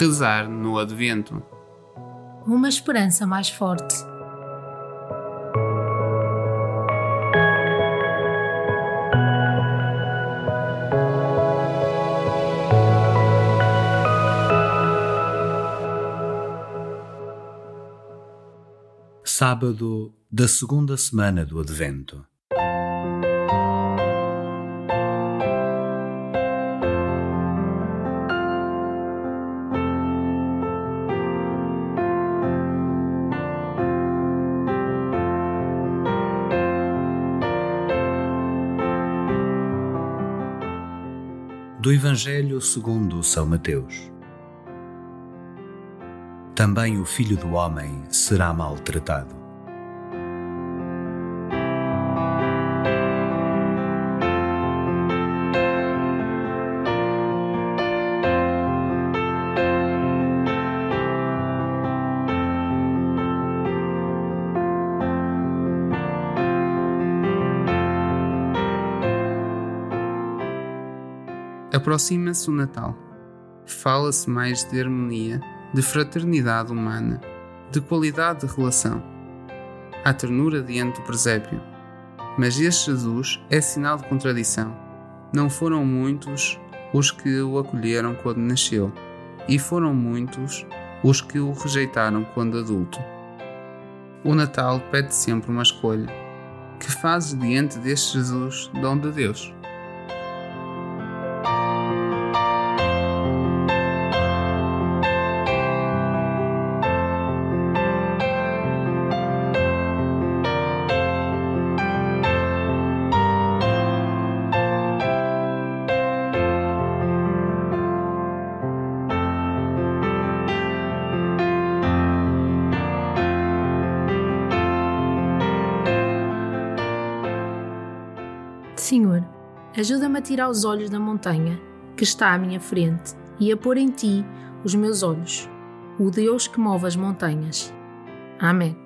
Rezar no Advento. Uma esperança mais forte. Sábado da segunda semana do Advento. Do Evangelho segundo São Mateus. Também o Filho do Homem será maltratado. Aproxima-se o Natal. Fala-se mais de harmonia, de fraternidade humana, de qualidade de relação. Há ternura diante do presépio. Mas este Jesus é sinal de contradição. Não foram muitos os que o acolheram quando nasceu, e foram muitos os que o rejeitaram quando adulto. O Natal pede sempre uma escolha. Que fazes diante deste Jesus, dom de Deus? Senhor, ajuda-me a tirar os olhos da montanha que está à minha frente e a pôr em ti os meus olhos, o Deus que move as montanhas. Amém.